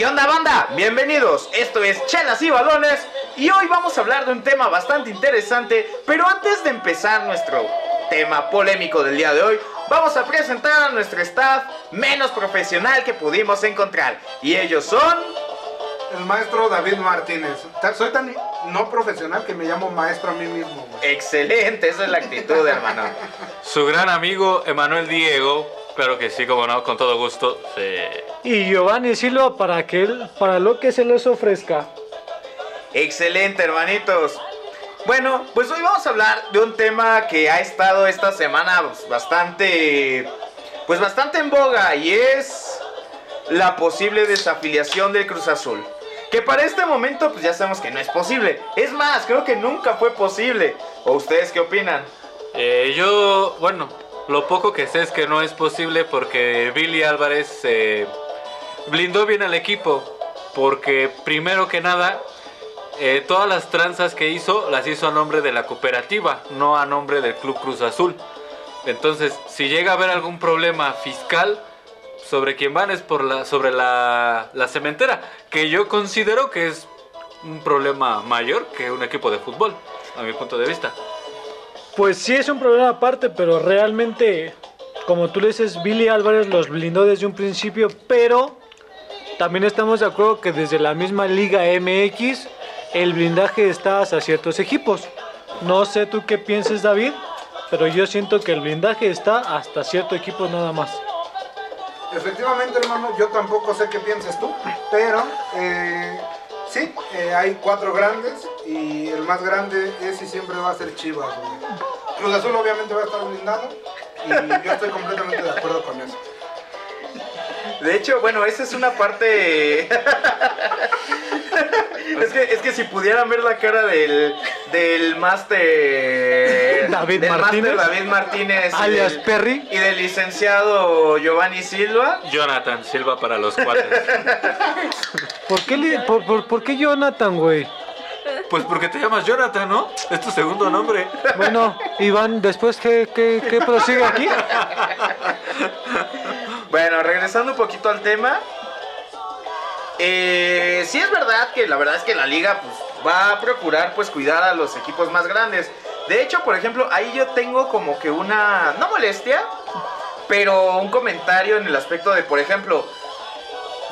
¿Qué onda banda? Bienvenidos, esto es Chelas y Balones y hoy vamos a hablar de un tema bastante interesante, pero antes de empezar nuestro tema polémico del día de hoy, vamos a presentar a nuestro staff menos profesional que pudimos encontrar y ellos son... El maestro David Martínez. Soy tan no profesional que me llamo maestro a mí mismo. güey. Excelente, esa es la actitud hermano. Su gran amigo Emanuel Diego, claro que sí, como no, con todo gusto. sí. Y Giovanni Silva para que él, para lo que se les ofrezca. Excelente, hermanitos. Bueno, pues hoy vamos a hablar de un tema que ha estado esta semana pues, bastante, pues bastante en boga y es la posible desafiliación del Cruz Azul. Que para este momento pues ya sabemos que no es posible. Es más, creo que nunca fue posible. ¿O ustedes qué opinan? Eh, yo, bueno, lo poco que sé es que no es posible porque Billy Álvarez blindó bien al equipo. Porque primero que nada, eh, todas las tranzas que hizo las hizo a nombre de la cooperativa, no a nombre del Club Cruz Azul. Entonces, si llega a haber algún problema fiscal sobre quien van es por la, sobre la, la cementera, que yo considero que es un problema mayor que un equipo de fútbol, a mi punto de vista. Pues sí es un problema aparte, pero realmente, como tú le dices, Billy Álvarez los blindó desde un principio, pero también estamos de acuerdo que desde la misma Liga MX el blindaje está hacia ciertos equipos. No sé tú qué pienses, David, pero yo siento que el blindaje está hasta cierto equipo nada más. Efectivamente, hermano, yo tampoco sé qué piensas tú, pero eh, sí, eh, hay cuatro grandes y el más grande es y siempre va a ser Chivas. güey. Cruz Azul obviamente va a estar blindado y yo estoy completamente de acuerdo con eso. De hecho, bueno, esa es una parte. es, que, es que si pudieran ver la cara del, del máster. David del Martínez. máster David Martínez. y Alias del- Perry. Y del licenciado Giovanni Silva. Jonathan Silva para los cuates. ¿Por qué, li- por, por- por qué Jonathan, güey? Pues porque te llamas Jonathan, ¿no? Es tu segundo nombre. Bueno, Iván, después, ¿qué, qué, qué prosigue aquí? Bueno, regresando un poquito al tema. Eh, sí es verdad que la verdad es que la liga pues, va a procurar pues cuidar a los equipos más grandes. De hecho, por ejemplo, ahí yo tengo como que una, no molestia, pero un comentario en el aspecto de, por ejemplo,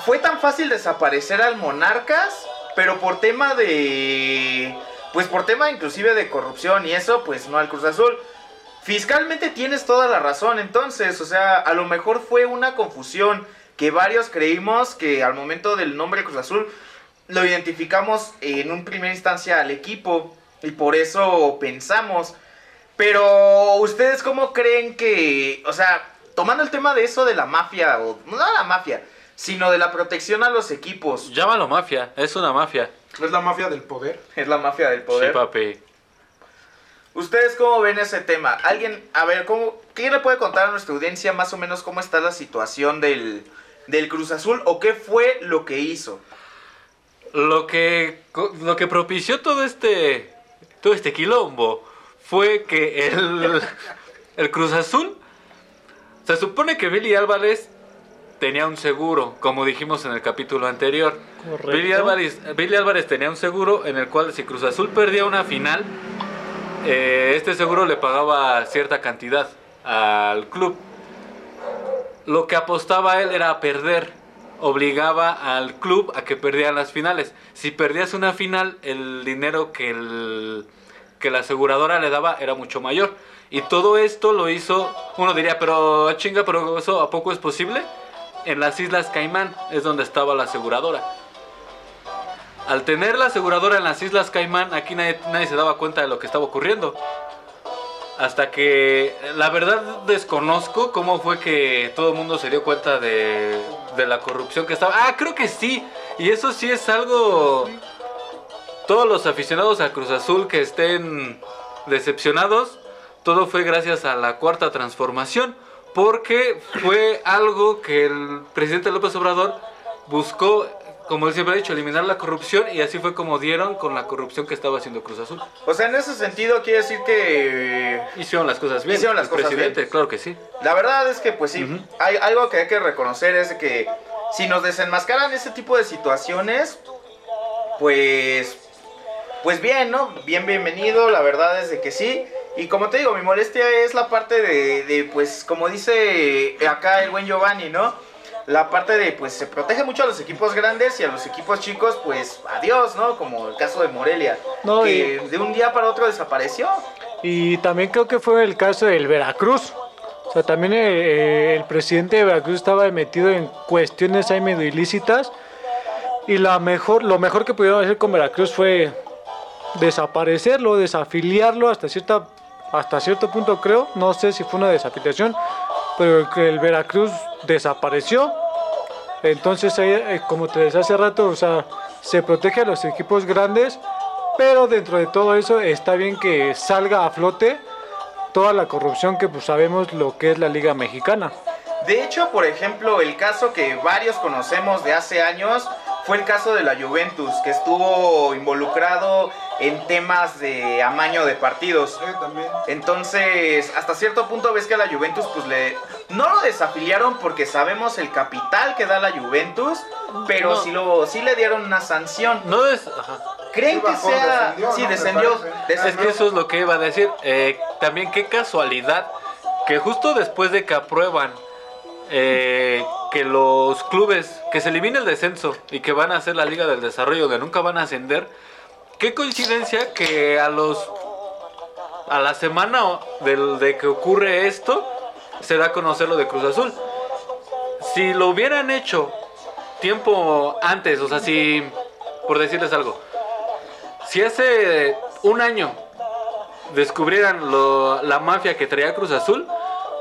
fue tan fácil desaparecer al Monarcas, pero por tema de, pues por tema inclusive de corrupción y eso, pues no al Cruz Azul. Fiscalmente tienes toda la razón, entonces, o sea, a lo mejor fue una confusión que varios creímos que al momento del nombre Cruz Azul lo identificamos en un primera instancia al equipo y por eso pensamos. Pero ustedes cómo creen que, o sea, tomando el tema de eso de la mafia o no la mafia, sino de la protección a los equipos, Llámalo mafia, es una mafia. Es la mafia del poder. es la mafia del poder. Sí, papi. ¿Ustedes cómo ven ese tema? Alguien, a ver, ¿cómo, ¿quién le puede contar a nuestra audiencia más o menos cómo está la situación del, del Cruz Azul o qué fue lo que hizo? Lo que, lo que propició todo este, todo este quilombo fue que el, el Cruz Azul, se supone que Billy Álvarez tenía un seguro, como dijimos en el capítulo anterior. Correcto. Billy Álvarez, Billy Álvarez tenía un seguro en el cual si Cruz Azul perdía una final, eh, este seguro le pagaba cierta cantidad al club. Lo que apostaba él era a perder. Obligaba al club a que perdieran las finales. Si perdías una final, el dinero que, la aseguradora le daba era mucho mayor. Y todo esto lo hizo, uno diría, pero chinga, pero eso a poco es posible. En las Islas Caimán es donde estaba la aseguradora. Al tener la aseguradora en las Islas Caimán, aquí nadie, nadie se daba cuenta de lo que estaba ocurriendo. Hasta que, la verdad, desconozco cómo fue que todo el mundo se dio cuenta de, la corrupción que estaba. Ah, creo que sí. Y eso sí es algo... Todos los aficionados a Cruz Azul que estén decepcionados, todo fue gracias a la cuarta transformación. Porque fue algo que el presidente López Obrador buscó, como él siempre ha dicho, eliminar la corrupción. Y así fue como dieron con la corrupción que estaba haciendo Cruz Azul. O sea, en ese sentido quiere decir que Hicieron las cosas bien. Hicieron las el cosas presidente, bien. claro que sí. la verdad es que pues sí, hay algo que hay que reconocer es que si nos desenmascaran ese tipo de situaciones, pues, pues bien, ¿no? Bien, bienvenido, la verdad es de que sí. Y como te digo, mi molestia es la parte de, de, pues, como dice acá el buen Giovanni, ¿no? La parte de, pues, se protege mucho a los equipos grandes y a los equipos chicos, pues, adiós, ¿no? Como el caso de Morelia, No, que de un día para otro desapareció. Y también creo que fue el caso del Veracruz. O sea, también eh, el presidente de Veracruz estaba metido en cuestiones ahí medio ilícitas. Y la mejor, lo mejor que pudieron hacer con Veracruz fue desaparecerlo, desafiliarlo hasta cierta hasta cierto punto creo, no sé si fue una desafiliación, pero el Veracruz desapareció. Entonces, eh, como te decía hace rato, o sea, se protege a los equipos grandes, pero dentro de todo eso está bien que salga a flote toda la corrupción que pues, sabemos lo que es la Liga Mexicana. De hecho, por ejemplo, el caso que varios conocemos de hace años fue el caso de la Juventus, que estuvo involucrado en temas de amaño de partidos. Sí, también. Entonces, hasta cierto punto ves que a la Juventus, pues le. No lo desafiliaron porque sabemos el capital que da la Juventus, pero No. sí, lo, sí le dieron una sanción. No es. ajá. ¿Creen Sí que bajó, sea.? descendió, sí, descendió. Es que eso es lo que iba a decir. Eh, también qué casualidad que justo después de que aprueban eh, que los clubes, que se elimine el descenso y que van a hacer la Liga del Desarrollo, donde nunca van a ascender, qué coincidencia que a los a la semana del- de que ocurre esto se da a conocer lo de Cruz Azul. Si lo hubieran hecho tiempo antes, o sea, si por decirles algo, si hace un año descubrieran lo- la mafia que traía Cruz Azul,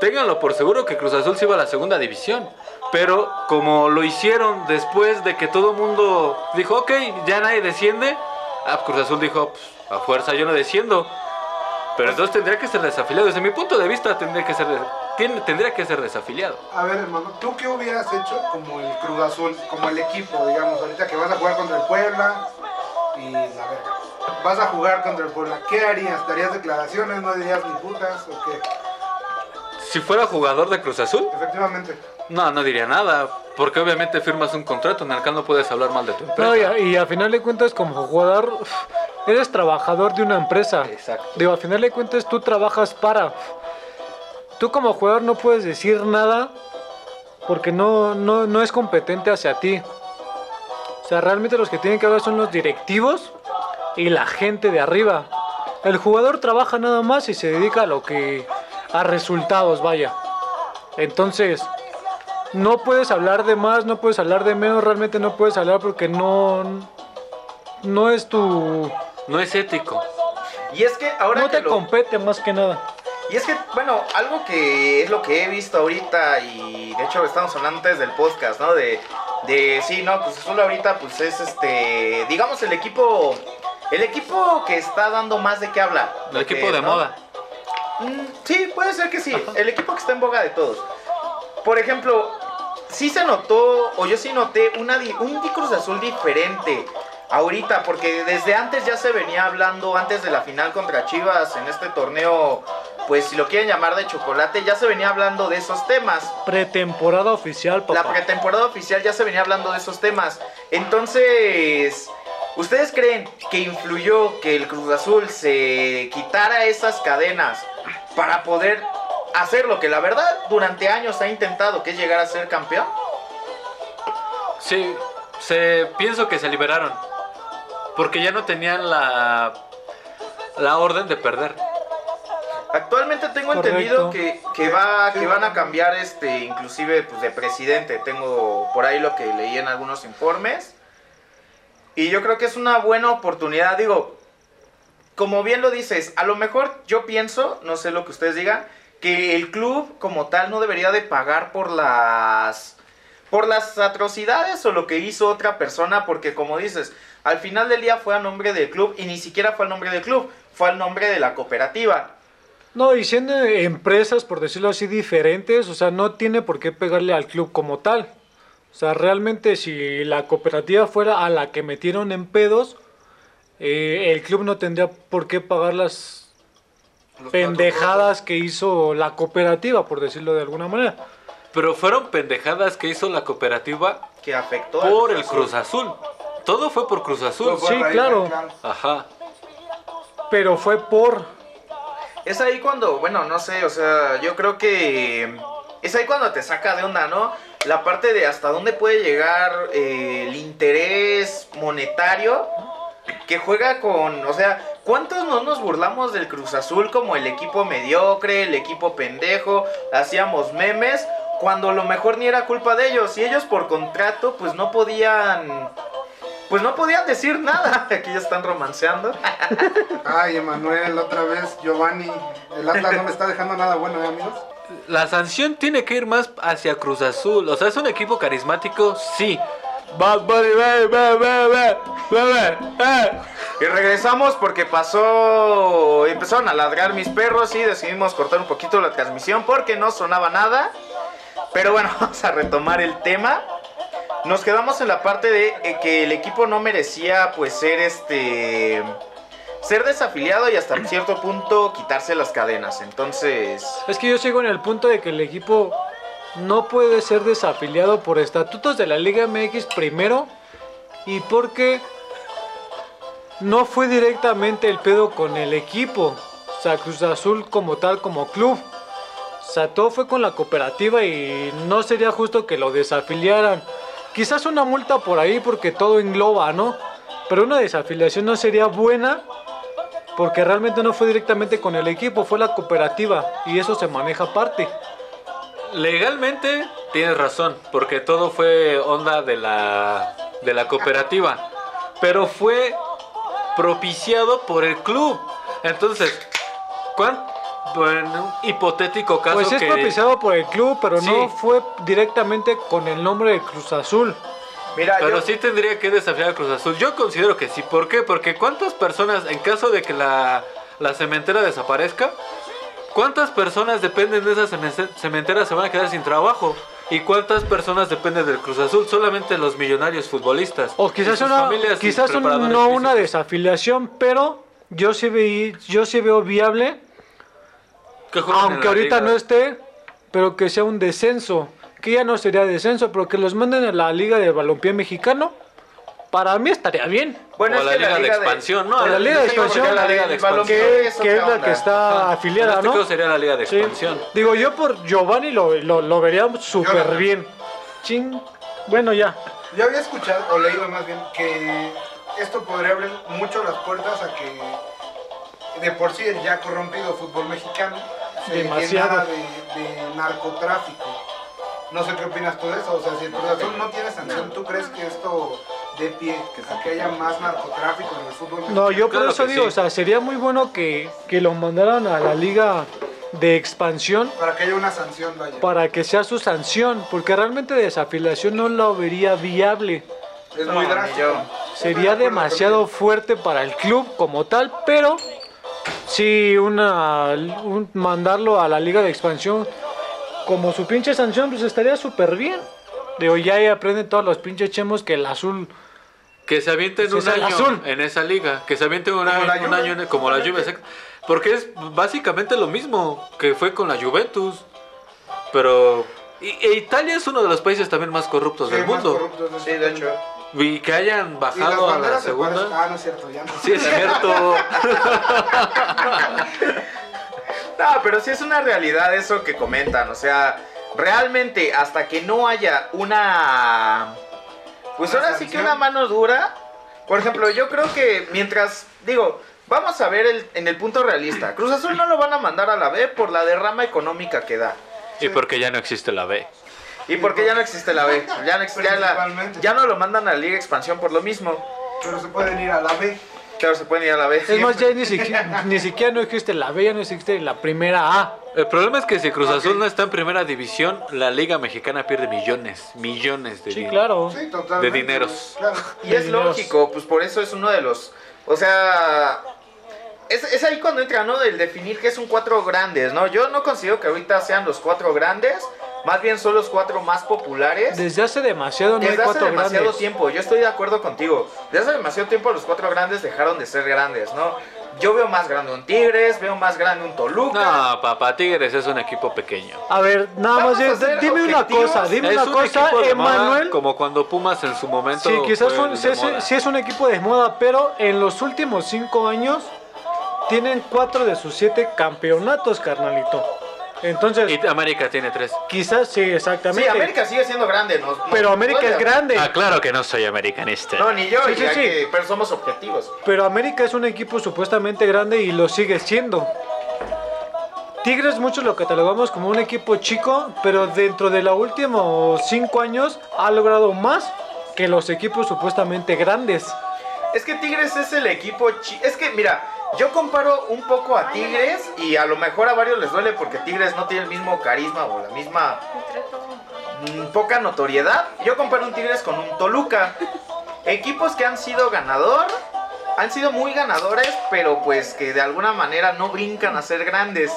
ténganlo por seguro que Cruz Azul se iba a la segunda división. Pero como lo hicieron después de que todo el mundo dijo, ok, ya nadie desciende, ah, Cruz Azul dijo, "Pues, a fuerza yo no desciendo. Pero entonces tendría que ser desafiliado. Desde mi punto de vista tendría que ser, tiene- tendría que ser desafiliado. A ver, hermano, ¿tú qué hubieras hecho como el Cruz Azul, como el equipo, digamos, ahorita que vas a jugar contra el Puebla y la verga? Vas a jugar contra el Puebla, ¿qué harías? ¿Darías declaraciones? ¿No dirías ni putas o qué? Si fuera jugador de Cruz Azul, Efectivamente. No, no diría nada. Porque obviamente firmas un contrato en el que no puedes hablar mal de tu empresa. No, y, a, y a final de cuentas, como jugador, eres trabajador de una empresa. Exacto. Digo, a final de cuentas, tú trabajas para. Tú como jugador no puedes decir nada porque no, no, no es competente hacia ti. O sea, realmente los que tienen que hablar son los directivos y la gente de arriba. El jugador trabaja nada más y se dedica a lo que. a resultados, vaya. Entonces, no puedes hablar de más, no puedes hablar de menos, realmente no puedes hablar porque no. no es tu. No es ético. Y es que ahora no que te lo- compete más que nada. Y es que, bueno, algo que es lo que he visto ahorita y de hecho estamos hablando antes del podcast, ¿no? De, de sí, no, pues Azul ahorita pues es este, digamos el equipo, el equipo que está dando más de qué hablar. El equipo que, de ¿no? moda. Mm, sí, puede ser que sí, el equipo que está en boga de todos. Por ejemplo, sí se notó, o yo sí noté una, un Cruz Azul diferente ahorita, porque desde antes ya se venía hablando, antes de la final contra Chivas en este torneo, pues si lo quieren llamar de chocolate, ya se venía hablando de esos temas. Pretemporada oficial, papá. La pretemporada oficial ya se venía hablando de esos temas. Entonces, ¿ustedes creen que influyó que el Cruz Azul se quitara esas cadenas para poder hacer lo que la verdad durante años ha intentado, que es llegar a ser campeón? Sí, se, pienso que se liberaron. Porque ya no tenían la, la orden de perder. Actualmente tengo Correcto. entendido que, que va que van a cambiar este inclusive pues de presidente. Tengo por ahí lo que leí en algunos informes. Y yo creo que es una buena oportunidad, digo, como bien lo dices, a lo mejor yo pienso, no sé lo que ustedes digan, que el club como tal no debería de pagar por las por las atrocidades o lo que hizo otra persona, porque como dices, al final del día fue a nombre del club y ni siquiera fue al nombre del club, fue al nombre de la cooperativa. No, y siendo empresas, por decirlo así, diferentes, o sea, no tiene por qué pegarle al club como tal. O sea, realmente si la cooperativa fuera a la que metieron en pedos, eh, el club no tendría por qué pagar las pendejadas que hizo la cooperativa, por decirlo de alguna manera. Pero fueron pendejadas que hizo la cooperativa que afectó. Por el Cruz Azul. Todo fue por Cruz Azul. Sí, claro. Ajá. Pero fue por. Es ahí cuando, bueno, no sé, o sea, yo creo que es ahí cuando te saca de onda, ¿no? La parte de hasta dónde puede llegar eh, el interés monetario que juega con, o sea, ¿cuántos no nos burlamos del Cruz Azul como el equipo mediocre, el equipo pendejo, hacíamos memes, cuando lo mejor ni era culpa de ellos y ellos por contrato pues no podían, pues no podían decir nada, aquí ya están romanceando. Ay, Emanuel, otra vez, Giovanni. El Atlas no le está dejando nada bueno, ¿eh, amigos? La sanción tiene que ir más hacia Cruz Azul. O sea, es un equipo carismático, sí. Bad Bunny, ve, ve, ve, ve, ve, ve, eh. Y regresamos porque pasó. Empezaron a ladrar mis perros y decidimos cortar un poquito la transmisión porque no sonaba nada. Pero bueno, vamos a retomar el tema. Nos quedamos en la parte de eh, que el equipo no merecía pues ser este. Ser desafiliado y hasta cierto punto quitarse las cadenas. Entonces. Es que yo sigo en el punto de que el equipo no puede ser desafiliado por estatutos de la Liga MX primero y porque no fue directamente el pedo con el equipo, o sea, Cruz Azul como tal, como club. O sea, todo fue con la cooperativa y no sería justo que lo desafiliaran. Quizás una multa por ahí porque todo engloba, ¿no? Pero una desafiliación no sería buena porque realmente no fue directamente con el equipo, fue la cooperativa y eso se maneja aparte. Legalmente tienes razón, porque todo fue onda de la, de la cooperativa. Pero fue propiciado por el club. Entonces, ¿cuán, en un hipotético caso Pues es que... propiciado por el club, pero no fue directamente con el nombre de Cruz Azul. Mira, Pero yo- sí tendría que desafiar a Cruz Azul. Yo considero que sí. ¿Por qué? Porque cuántas personas, en caso de que la, la cementera desaparezca, ¿cuántas personas dependen de esa cemen- cementera se van a quedar sin trabajo? ¿Y cuántas personas dependen del Cruz Azul? Solamente los millonarios futbolistas. O quizás, una, quizás un- no una desafiliación, pero yo sí, yo sí veo viable, aunque ahorita liga. no esté, pero que sea un descenso. Que ya no sería descenso, pero que los manden a la Liga de Balompié Mexicano. Para mí estaría bien. bueno, o es la que liga, de expansión, ¿no? O la Liga de Expansión, la Liga de Expansión. que, es que es otra la que está Ajá. afiliada, En este ¿no? caso sería la liga de Sí. expansión. Digo, yo por Giovanni lo, lo, lo vería súper bien. Ching. Bueno, ya. Yo había escuchado, o leído más bien, que esto podría abrir mucho las puertas a que de por sí el ya corrompido fútbol mexicano se Demasiado. llenara de, de narcotráfico. No sé qué opinas tú de eso, o sea, si el Cruz no tiene sanción, ¿tú crees que esto dé pie que haya más narcotráfico en el fútbol? No, yo por Claro eso digo, sí. o sea, sería muy bueno que, que lo mandaran a la liga de expansión Para que haya una sanción, vaya. para que sea su sanción, porque realmente desafiliación no lo vería viable. Es muy drástico. de Sería demasiado fuerte para el club como tal, pero sí una un- mandarlo a la liga de expansión como su pinche sanción, pues estaría súper bien. Digo, ya ahí aprenden todos los pinches chemos que el azul Que se avienten Pues un año azul. en esa liga. Que se avienten un, año, un año en- como la Juve. exacto. Porque es básicamente lo mismo que fue con la Juventus. Pero... Y, e Italia es uno de los países también más corruptos Sí, del más mundo. corruptos de Sí, de hecho. Y que hayan bajado a la se segunda. Ah, no es cierto, ya no. Sí, es cierto. No, pero sí es una realidad eso que comentan. O sea, realmente hasta que no haya una... Pues Una ahora sí que una mano dura. Por ejemplo, yo creo que mientras... Digo, vamos a ver el- en el punto realista. Cruz Azul no lo van a mandar a la B por la derrama económica que da. y porque ya no existe la B. Y porque ya no existe la B. Ya no, la- ya no lo mandan a la Liga Expansión por lo mismo. Pero se pueden ir a la B. Claro, se pueden ir a la B. Es más, ya ni siquiera, ni siquiera no existe la B, ya no existe la primera A. El problema es que si Cruz. Azul no está en primera división, la Liga Mexicana pierde millones, millones de Sí, claro. Sí, totalmente. De dineros. Claro. Y es Dineros. lógico, pues por eso es uno de los. O sea. Es, es ahí cuando entra, ¿no? El definir que es un cuatro grandes, ¿no? Yo no considero que ahorita sean los cuatro grandes. Más bien son los cuatro más populares. Desde hace demasiado no hay Desde hace cuatro demasiado grandes. tiempo, yo estoy de acuerdo contigo. Desde hace demasiado tiempo los cuatro grandes dejaron de ser grandes, ¿no? yo veo más grande un Tigres, veo más grande un Toluca. No, papá, Tigres es un equipo pequeño. A ver, nada más, dime una objetivos. cosa, dime es una un cosa, equipo de moda, Emanuel. como cuando Pumas en su momento. Sí, quizás fue el sí, de sí- moda. sí es un equipo de moda, pero en los últimos cinco años tienen cuatro de sus siete campeonatos, carnalito. Entonces, Y América tiene tres. quizás sí, Sí, exactamente. América sigue siendo grande. nos pero América es grande. Ah, claro que no soy americanista. No, ni yo, Sí, sí, sí. que- pero somos objetivos. Pero América es un equipo supuestamente grande y lo sigue siendo. Tigres muchos lo catalogamos como un equipo chico, pero dentro de los últimos cinco años ha logrado más que los equipos supuestamente grandes. Es que Tigres es el equipo chi- Es que, mira, yo comparo un poco a Tigres y a lo mejor a varios les duele porque Tigres no tiene el mismo carisma o la misma mm, poca notoriedad. Yo comparo un Tigres con un Toluca. Equipos que han sido ganador, han sido muy ganadores, pero pues que de alguna manera no brincan a ser grandes.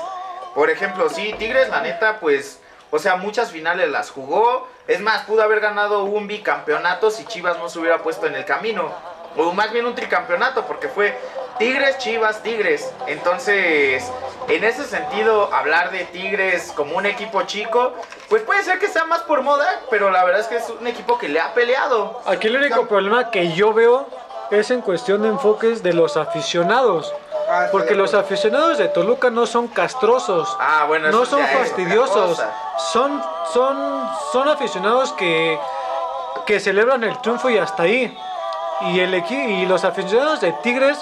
Por ejemplo, sí, Tigres, la neta, pues, o sea, muchas finales las jugó. Es más, pudo haber ganado un bicampeonato si Chivas no se hubiera puesto en el camino. O más bien un tricampeonato, porque fue Tigres, Chivas, Tigres. Entonces, en ese sentido, hablar de Tigres como un equipo chico, pues puede ser que sea más por moda, pero la verdad es que es un equipo que le ha peleado. Aquí el único problema que yo veo es en cuestión de enfoques de los aficionados. Ah, Porque de los aficionados de Toluca no son castrosos. Ah, bueno, no son fastidiosos. Son, son, son aficionados que, que celebran el triunfo y hasta ahí. Y, el equi- y los aficionados de Tigres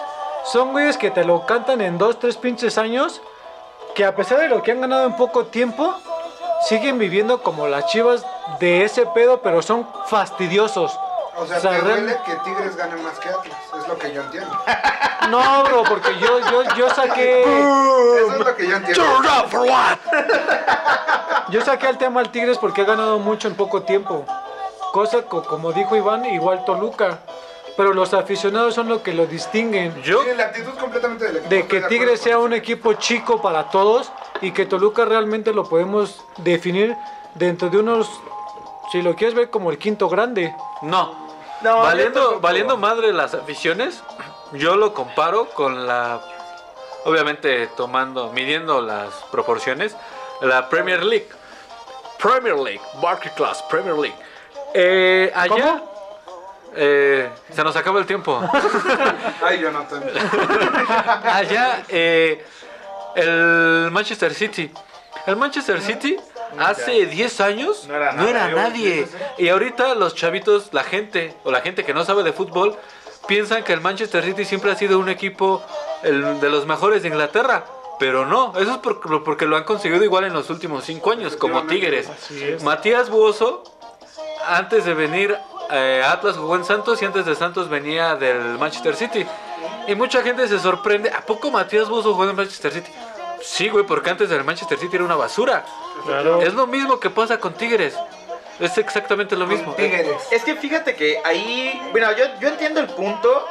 son güeyes que te lo cantan en dos, tres pinches años. Que a pesar de lo que han ganado en poco tiempo, siguen viviendo como las chivas de ese pedo, pero son fastidiosos. O sea, O sea, te duele que Tigres gane más que Atlas, es lo que yo entiendo. No, bro, porque yo, yo, yo saqué. Eso es lo que yo entiendo. Yo saqué al tema al Tigres porque ha ganado mucho en poco tiempo. Cosa co- como dijo Iván, igual Toluca. Pero los aficionados son lo que lo distinguen. Yo, Sí, la actitud completamente del equipo. De que Tigres sea un equipo chico para todos y que Toluca realmente lo podemos definir dentro de unos, si lo quieres ver como el quinto grande. no. No, valiendo, valiendo madre las aficiones, yo lo comparo con la. Obviamente tomando, midiendo las proporciones, la Premier League. Premier League, Barclay Class, Premier League. Eh, allá. Eh, se nos acaba el tiempo. Ay, Jonathan. allá eh, el Manchester City. El Manchester City hace 10 años No era no era nada, nadie. Y ahorita los chavitos, la gente o la gente que no sabe de fútbol, piensan que el Manchester City siempre ha sido un equipo el de los mejores de Inglaterra. Pero no, eso es por- porque lo han conseguido igual en los últimos 5 años, como Tigres. Matías Buoso, antes de venir eh, Atlas jugó en Santos y antes de Santos venía del Manchester City. Y mucha gente se sorprende, ¿a poco Matías Buoso jugó en Manchester City? Sí, güey, porque antes del Manchester City era una basura. Claro. Es lo mismo que pasa con Tigres. Es exactamente lo mismo. Tigres. Es que fíjate que ahí, bueno, yo, yo entiendo el punto,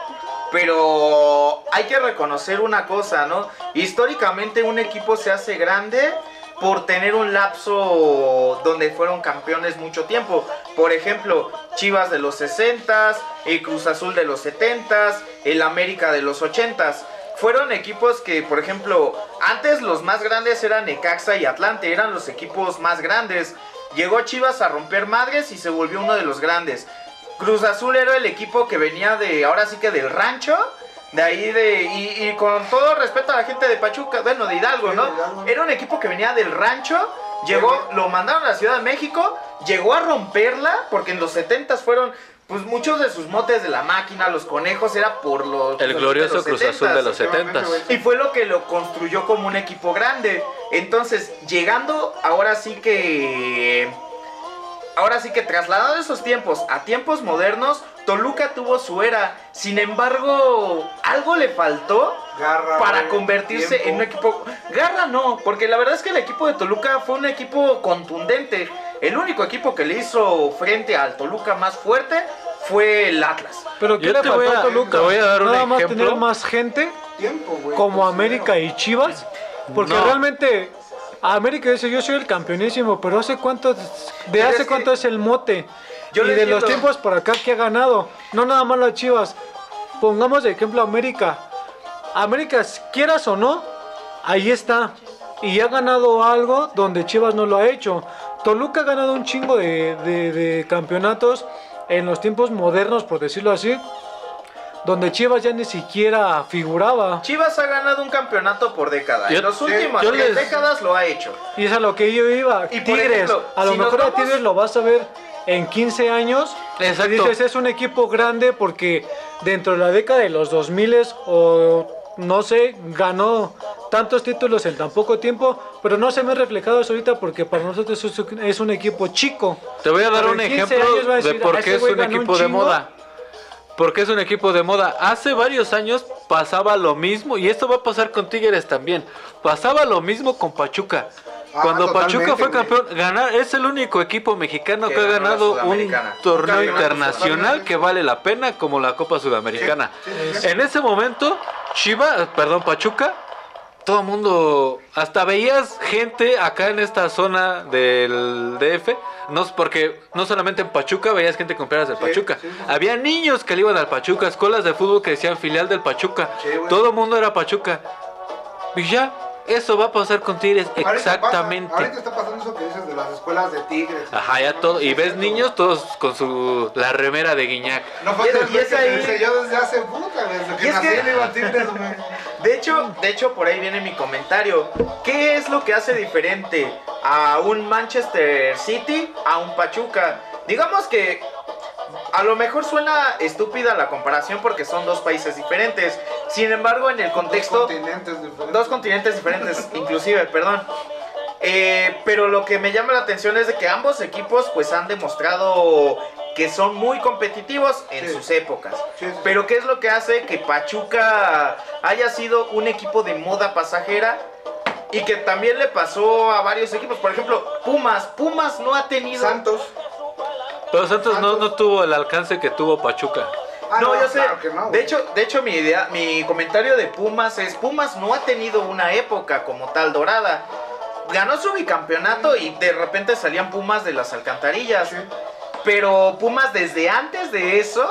pero hay que reconocer una cosa, ¿no? Históricamente un equipo se hace grande por tener un lapso donde fueron campeones mucho tiempo. Por ejemplo, Chivas de los 60s, el Cruz Azul de los 70s, el América de los 80s. Fueron equipos que, por ejemplo, antes los más grandes eran Necaxa y Atlante, eran los equipos más grandes. Llegó Chivas a romper madres y se volvió uno de los grandes. Cruz Azul era el equipo que venía de, ahora sí que del rancho, de ahí de, y, y con todo respeto a la gente de Pachuca, bueno, de Hidalgo, ¿no? Era un equipo que venía del rancho, llegó, lo mandaron a la Ciudad de México, llegó a romperla, porque en los 70 fueron, pues muchos de sus motes de la máquina, los conejos, era por los... El los glorioso los Cruz Azul 70s. de los 70s. Y fue lo que lo construyó como un equipo grande. Entonces, llegando ahora sí que... Ahora sí que trasladado esos tiempos a tiempos modernos, Toluca tuvo su era. Sin embargo, algo le faltó Garra, para güey, convertirse tiempo. en un equipo. Garra no, porque la verdad es que el equipo de Toluca fue un equipo contundente. El único equipo que le hizo frente al Toluca más fuerte fue el Atlas. Pero ¿qué Yo le te faltó voy a- a Toluca? te voy a dar un Nada más ejemplo. tener más gente Tiempo, güey. como Pues, América y Chivas. Porque No. realmente América dice yo soy el campeonísimo, pero hace cuánto de Pero hace es que- cuánto es el mote. Yo y de los tiempos por acá que ha ganado. No nada más las Chivas. Pongamos de ejemplo a América. América, quieras o no, ahí está. Y ha ganado algo donde Chivas no lo ha hecho. Toluca ha ganado un chingo de, de- de campeonatos en los tiempos modernos, por decirlo así, donde Chivas ya ni siquiera figuraba. Chivas ha ganado un campeonato por década. Yo- en las últimas yo tres les- décadas lo ha hecho. Y es a lo que yo iba. Y Tigres, ejemplo, a lo si mejor a Tigres lo vas a ver en 15 años. Exacto. Dices, es un equipo grande porque dentro de la década de los 2000 o no sé, ganó tantos títulos en tan poco tiempo, pero no se me ha reflejado eso ahorita porque para nosotros es un- equipo chico. Te voy a dar Pero un en 15 ejemplo de por "Ah, qué es un equipo de chingo". moda. Porque es un equipo de moda. Hace varios años pasaba lo mismo y esto va a pasar con Tigres también. Pasaba lo mismo con Pachuca. Ah, Cuando Pachuca fue campeón, ganar es el único equipo mexicano Que que, ha ganado un torneo internacional que vale la pena como la Copa Sudamericana. Sí, sí, sí. En ese momento, Chiva, perdón, Pachuca, todo el mundo, hasta veías gente acá en esta zona del DF, no, es porque no solamente en Pachuca veías gente con playeras del Pachuca, había niños que le iban al Pachuca, escuelas de fútbol que decían filial del Pachuca, todo el mundo era Pachuca. Y ya, eso va a pasar con Tigres, Ahorita exactamente. pasa- ahorita está pasando eso que dices de las escuelas de tigres. Ajá, ya todo, y ves niños todos con su, la remera de Guiñac. No fue Y es- y es que ahí- enseñó desde hace puta, desde Y que es nací que- le iba a tigres. De hecho, de hecho, por ahí viene mi comentario. ¿Qué es lo que hace diferente a un Manchester City a un Pachuca? Digamos que a lo mejor suena estúpida la comparación porque son dos países diferentes. Sin embargo, en el contexto... Dos continentes diferentes. Dos continentes diferentes, inclusive, perdón. Eh, pero lo que me llama la atención es de que ambos equipos pues han demostrado que son muy competitivos en Sí. sus épocas. Sí, sí. Pero ¿qué es lo que hace que Pachuca haya sido un equipo de moda pasajera? Y que también le pasó a varios equipos. Por ejemplo, Pumas. Pumas no ha tenido... Santos. Pero Santos no, no tuvo el alcance que tuvo Pachuca. Ah, no, yo sé. claro que no, de hecho, de hecho mi idea, mi comentario de Pumas es Pumas no ha tenido una época como tal dorada. Ganó su bicampeonato y de repente salían Pumas de las alcantarillas. Sí. Pero Pumas desde antes de eso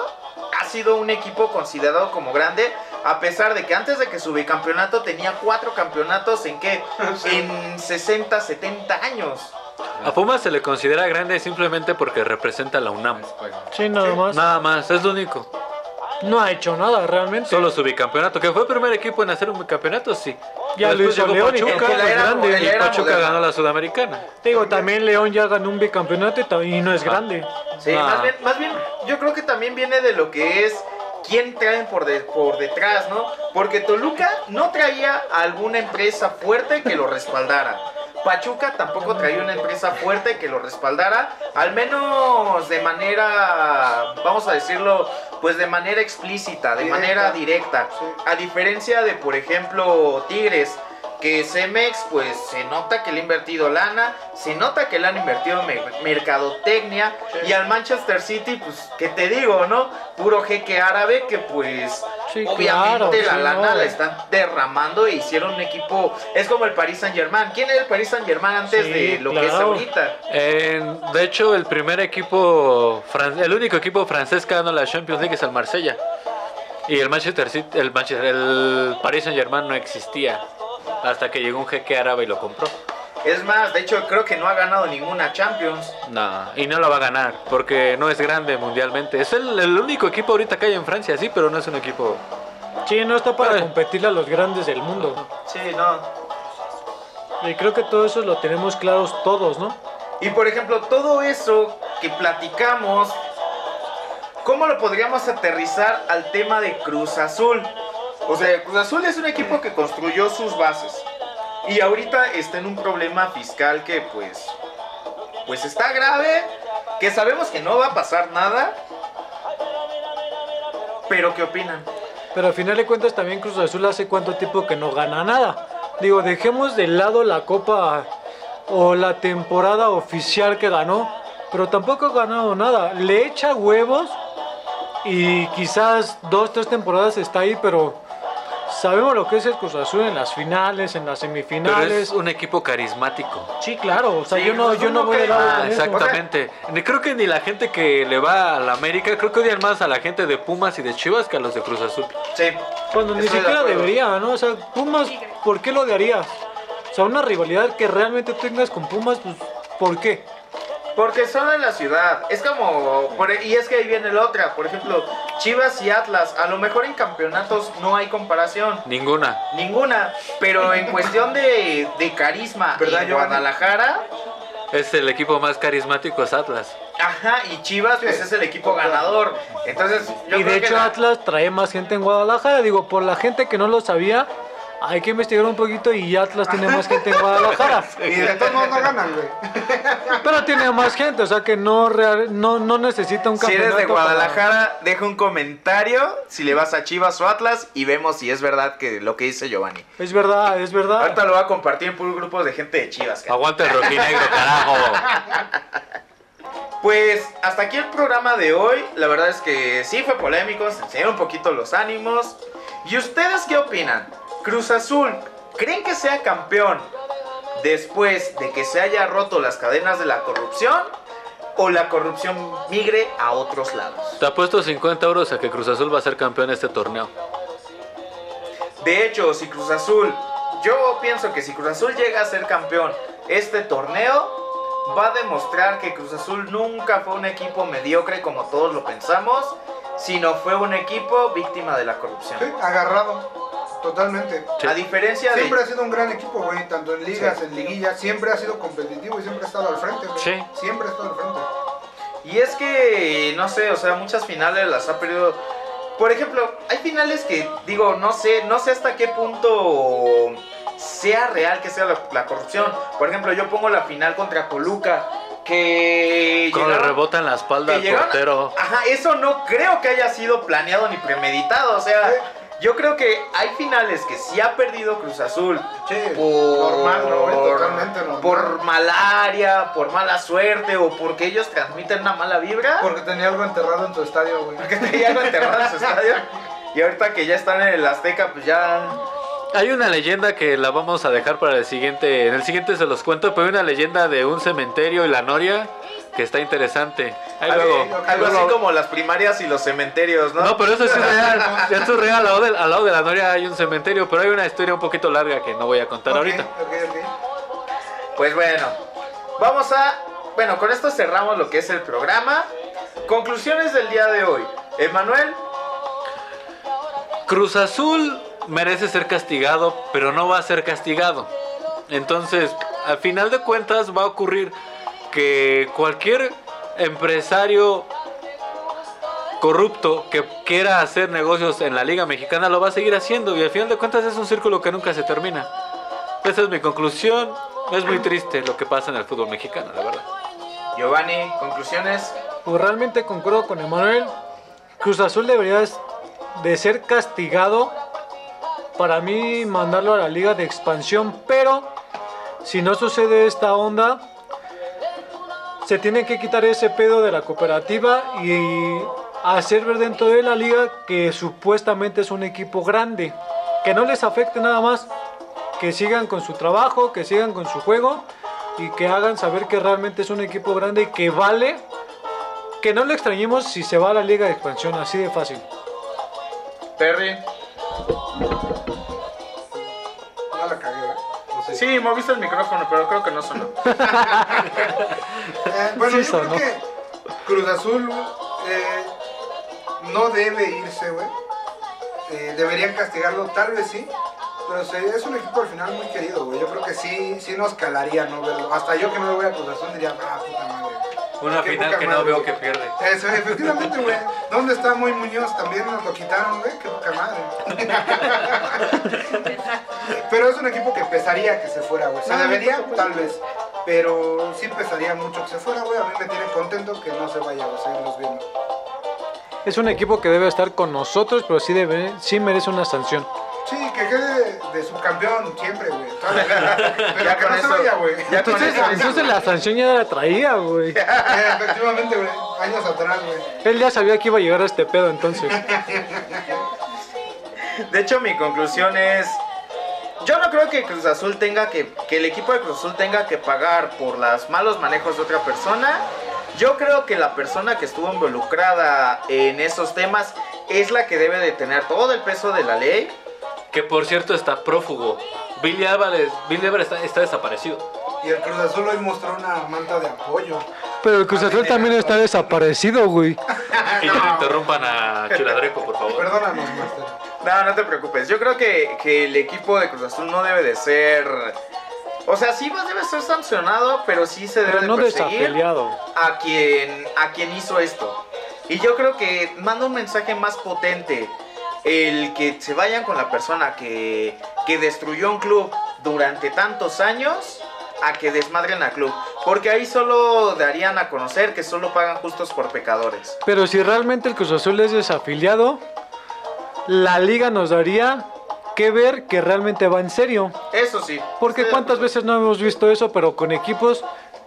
ha sido un equipo considerado como grande, a pesar de que antes de que su bicampeonato tenía cuatro campeonatos en qué? Sí. En 60, 70 años. A Pumas se le considera grande simplemente porque representa a la UNAM. Sí, nada más. Nada más, es lo único. No ha hecho nada realmente. Solo su bicampeonato, que fue el primer equipo en hacer un bicampeonato, sí. Ya lo Después hizo llegó León y Pachuca, era- grande. y Pachuca moderna. ganó la Sudamericana. Te Digo, también León ya ganó un bicampeonato y, y no es grande. Sí, Ah. más, bien, más bien, yo creo que también viene de lo que es quién traen por, de- por detrás, ¿no? Porque Toluca no traía alguna empresa fuerte que lo respaldara. Pachuca tampoco traía una empresa fuerte que lo respaldara, al menos de manera, vamos a decirlo, pues de manera explícita, de Directa. manera directa. Sí. A diferencia de, por ejemplo, Tigres, que Cemex, pues se nota que le ha invertido lana, se nota que le han invertido mer- mercadotecnia, Sí. y al Manchester City, pues, ¿qué te digo, no? Puro jeque árabe que, pues, Sí, obviamente claro, la lana no. la están derramando e hicieron un equipo, es como el Paris Saint Germain. ¿Quién era el Paris Saint Germain antes Sí, de lo que es ahorita? De hecho, el primer equipo, el único equipo francés que ganó la Champions League es el Marsella. Y el Manchester City, el, Manchester, el Paris Saint Germain no existía hasta que llegó un jeque árabe y lo compró. Es más, de hecho, creo que no ha ganado ninguna Champions. No, y no la va a ganar porque no es grande mundialmente. Es el, el único equipo ahorita que hay en Francia, sí, pero no es un equipo. Sí, no está para Ay. competirle a los grandes del mundo. Sí, no. Y creo que todo eso lo tenemos claros todos, ¿no? Y por ejemplo, todo eso que platicamos, ¿cómo lo podríamos aterrizar al tema de Cruz Azul? O sea, Cruz Azul es un equipo que construyó sus bases. Y ahorita está en un problema fiscal que pues pues está grave, que sabemos que no va a pasar nada. Pero ¿qué opinan? Pero al final de cuentas también Cruz Azul hace cuánto tiempo que no gana nada. Digo, dejemos de lado la copa o la temporada oficial que ganó, pero tampoco ha ganado nada. Le echa huevos y quizás dos, tres temporadas está ahí, pero sabemos lo que es el Cruz Azul en las finales, en las Pero semifinales. es un equipo carismático. Sí, claro, o sea, Sí, yo no, yo no voy de lado eso. Exactamente. Ni- Creo que ni la gente que le va a la América, creo que odian más a la gente de Pumas y de Chivas que a los de Cruz Azul. Sí. Cuando ni de siquiera acuerdo. debería, ¿no? O sea, Pumas, ¿por qué lo odiarías? O sea, una rivalidad que realmente tengas con Pumas, pues, ¿por qué? Porque son en la ciudad. Es como. por- y es que ahí viene la otra. Por ejemplo, Chivas y Atlas. A lo mejor en campeonatos no hay comparación. Ninguna. Ninguna. Pero en cuestión de, de carisma ¿Verdad, en Giovanni? Guadalajara. Es el equipo más carismático, es Atlas. Ajá, y Chivas pues es el equipo ganador. Entonces, yo y de creo hecho la- Atlas trae más gente en Guadalajara. Digo, por la gente que no lo sabía, hay que investigar un poquito y Atlas tiene más gente en Guadalajara. Y de todos modos no ganan, güey. Pero tiene más gente, o sea que no, real- no, no necesita un Si campeonato. eres de para- Guadalajara, deja un comentario si le vas a Chivas o Atlas y vemos si es verdad que lo que dice Giovanni. Es verdad, es verdad. Ahorita lo voy a compartir en puros grupos de gente de Chivas. cara. Aguanta el rojinegro, carajo. Pues hasta aquí el programa de hoy. La verdad es que sí fue polémico, se enseñaron un poquito los ánimos. ¿Y ustedes qué opinan? Cruz Azul, ¿creen que sea campeón después de que se haya roto las cadenas de la corrupción? ¿O la corrupción migre a otros lados? Te apuesto 50 euros a que Cruz Azul va a ser campeón de este torneo. De hecho, si Cruz Azul, yo pienso que si Cruz Azul llega a ser campeón este torneo, va a demostrar que Cruz Azul nunca fue un equipo mediocre como todos lo pensamos, sino fue un equipo víctima de la corrupción. Sí, agarrado. Totalmente. Sí. A diferencia de... Siempre ha sido un gran equipo, güey, tanto en ligas, en liguillas, siempre ha sido competitivo y siempre ha estado al frente, güey. Sí. Siempre ha estado al frente. Y es que, no sé, o sea, muchas finales las ha perdido. Por ejemplo, hay finales que, digo, no sé, no sé hasta qué punto sea real que sea la, la corrupción. Por ejemplo, yo pongo la final contra Coluca, que... Le llegaron- rebota en la espalda al llegaron- portero. Ajá, eso no creo que haya sido planeado ni premeditado. O sea, yo creo que hay finales que sí ha perdido Cruz Azul. Sí, Por, normal, ¿no? Totalmente normal. por malaria, por mala suerte o porque ellos transmiten una mala vibra. Porque tenía algo enterrado en tu estadio, güey. Porque tenía algo enterrado en su estadio. Y ahorita que ya están en el Azteca, pues ya. Hay una leyenda que la vamos a dejar para el siguiente. En el siguiente se los cuento, pero hay una leyenda de un cementerio y la noria que está interesante. Ahí algo luego. algo luego- así como las primarias y los cementerios, ¿no? No, pero eso sí es real. Esto es real. Al lado, del- al lado de la noria hay un cementerio, pero hay una historia un poquito larga que no voy a contar ahorita. ok, ok. Pues bueno, vamos a. Bueno, con esto cerramos lo que es el programa. Conclusiones del día de hoy. Emanuel, Cruz Azul merece ser castigado, pero no va a ser castigado. Entonces, al final de cuentas va a ocurrir que cualquier empresario corrupto que quiera hacer negocios en la Liga Mexicana lo va a seguir haciendo y al final de cuentas es un círculo que nunca se termina. Esa es mi conclusión. Es muy triste lo que pasa en el fútbol mexicano, la verdad. Giovanni, conclusiones. Pues realmente concuerdo con Emanuel. Cruz Azul debería de ser castigado. Para mí mandarlo a la liga de expansión. Pero si no sucede esta onda, se tiene que quitar ese pedo de la cooperativa y hacer ver dentro de la liga que supuestamente es un equipo grande. Que no les afecte nada más. Que sigan con su trabajo, que sigan con su juego y que hagan saber que realmente es un equipo grande y que vale que no lo extrañemos si se va a la liga de expansión, así de fácil. Perry. No la cagué. No sé. Sí, moviste el micrófono, pero creo que no sonó. Bueno, Sí, yo creo que Cruz Azul eh, no debe irse, güey. Eh, deberían castigarlo, tal vez sí. Pero es un equipo al final muy querido, güey. Yo creo que sí, sí nos calaría no verlo. Hasta yo que no le voy a Cruz Azul diría, ah, puta madre. Una Qué final que no veo que pierde. Eso, efectivamente, güey. ¿Dónde está Muy Muñoz? También nos lo quitaron, güey. Qué poca madre. Pero es un equipo que pesaría que se fuera, güey. Se No, debería, tal vez. Pero sí pesaría mucho que se fuera, güey. A mí me tiene contento que no se vaya, güey. Seguimos viendo. Es un equipo que debe estar con nosotros, pero sí, debe, sí merece una sanción. Sí, que quede de subcampeón siempre, güey. Toda la vida. Pero Ya que con no eso- se vaya, güey. Entonces, eso- entonces la sanción ya la traía, güey. Efectivamente, güey. Años atrás, güey. Él ya sabía que iba a llegar a este pedo, entonces. De hecho, mi conclusión es. Yo no creo que Cruz Azul tenga que. que el equipo de Cruz Azul tenga que pagar por los malos manejos de otra persona. Yo creo que la persona que estuvo involucrada en esos temas es la que debe de tener todo el peso de la ley. Que por cierto está prófugo. Billy Álvarez, Billy Álvarez está, está desaparecido. Y el Cruz Azul hoy mostró una manta de apoyo. Pero el Cruz Azul también está desaparecido, güey. Y no interrumpan a Chiladreco, por favor. Perdónanos, Master. No, no te preocupes. Yo creo que, que el equipo de Cruz Azul no debe de ser. O sea, sí debe ser sancionado, pero sí se debe Pero de no perseguir desafiliado. a quien, a quien hizo esto. Y yo creo que manda un mensaje más potente el que se vayan con la persona que, que destruyó un club durante tantos años a que desmadren al club. Porque ahí solo darían a conocer que solo pagan justos por pecadores. Pero si realmente el Cruz Azul es desafiliado, la liga nos daría que ver que realmente va en serio. Eso sí. Porque cuántas veces no hemos visto eso, pero con equipos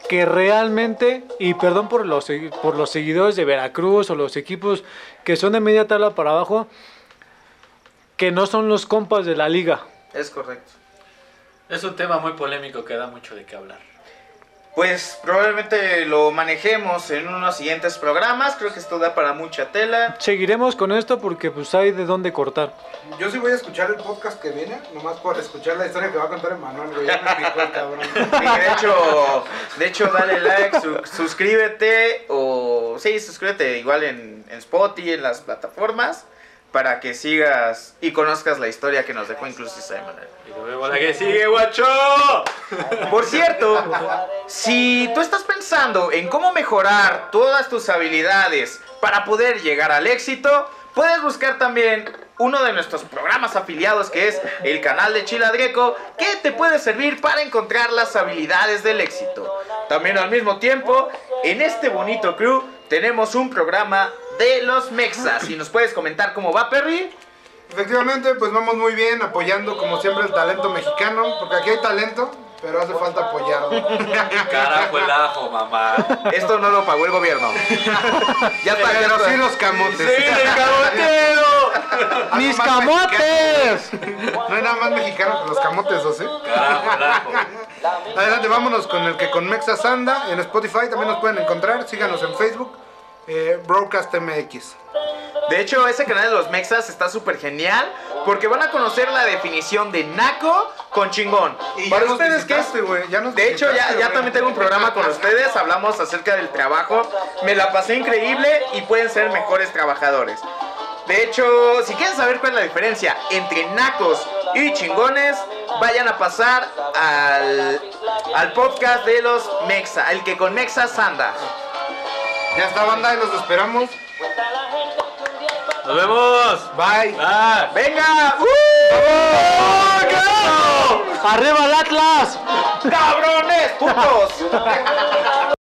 que realmente, y perdón por los, por los seguidores de Veracruz o los equipos que son de media tabla para abajo, que no son los compas de la liga. Es correcto. Es un tema muy polémico que da mucho de qué hablar. Pues probablemente lo manejemos en unos siguientes programas. Creo que esto da para mucha tela. Seguiremos con esto porque pues hay de dónde cortar. Yo sí voy a escuchar el podcast que viene, nomás por escuchar la historia que va a contar Emanuel, güey. Ya me picó el cabrón. Y de hecho, de hecho dale like, su- suscríbete o sí, suscríbete igual en, en Spotify, en las plataformas para que sigas y conozcas la historia que nos dejó incluso Emanuel. Y nos vemos la que sigue, guacho. Por cierto, si tú estás pensando en cómo mejorar todas tus habilidades para poder llegar al éxito, puedes buscar también uno de nuestros programas afiliados que es el canal de Chiladreco, que te puede servir para encontrar las habilidades del éxito. También al mismo tiempo, en este bonito crew tenemos un programa de los Mexas. Y nos puedes comentar cómo va, Perry. Efectivamente, pues vamos muy bien apoyando como siempre el talento mexicano, porque aquí hay talento, pero hace falta apoyarlo. Carajo el ajo, mamá. Esto no lo pagó el gobierno. ya está, Pero sí los camotes. ¡Sí, el cabotero! ¡Mis camotes! No hay nada más mexicano que los camotes, ¿o sí? Carajo el ajo. Adelante, vámonos con el que con Mexas anda. En Spotify también nos pueden encontrar. Síganos en Facebook. Eh, Broadcast MX. De hecho, ese canal de los Mexas está súper genial porque van a conocer la definición de naco con chingón. Y Para ustedes, nos De hecho, ya, ya también tengo un programa con ustedes. Hablamos acerca del trabajo. Me la pasé increíble y pueden ser mejores trabajadores. De hecho, si quieren saber cuál es la diferencia entre nacos y chingones, vayan a pasar al, al podcast de los Mexa, el que con Mexas anda. Ya está, banda, y los esperamos. Nos vemos. Bye. ¡Venga! ¡Uh! ¡Arriba el Atlas! ¡Cabrones! ¡Putos!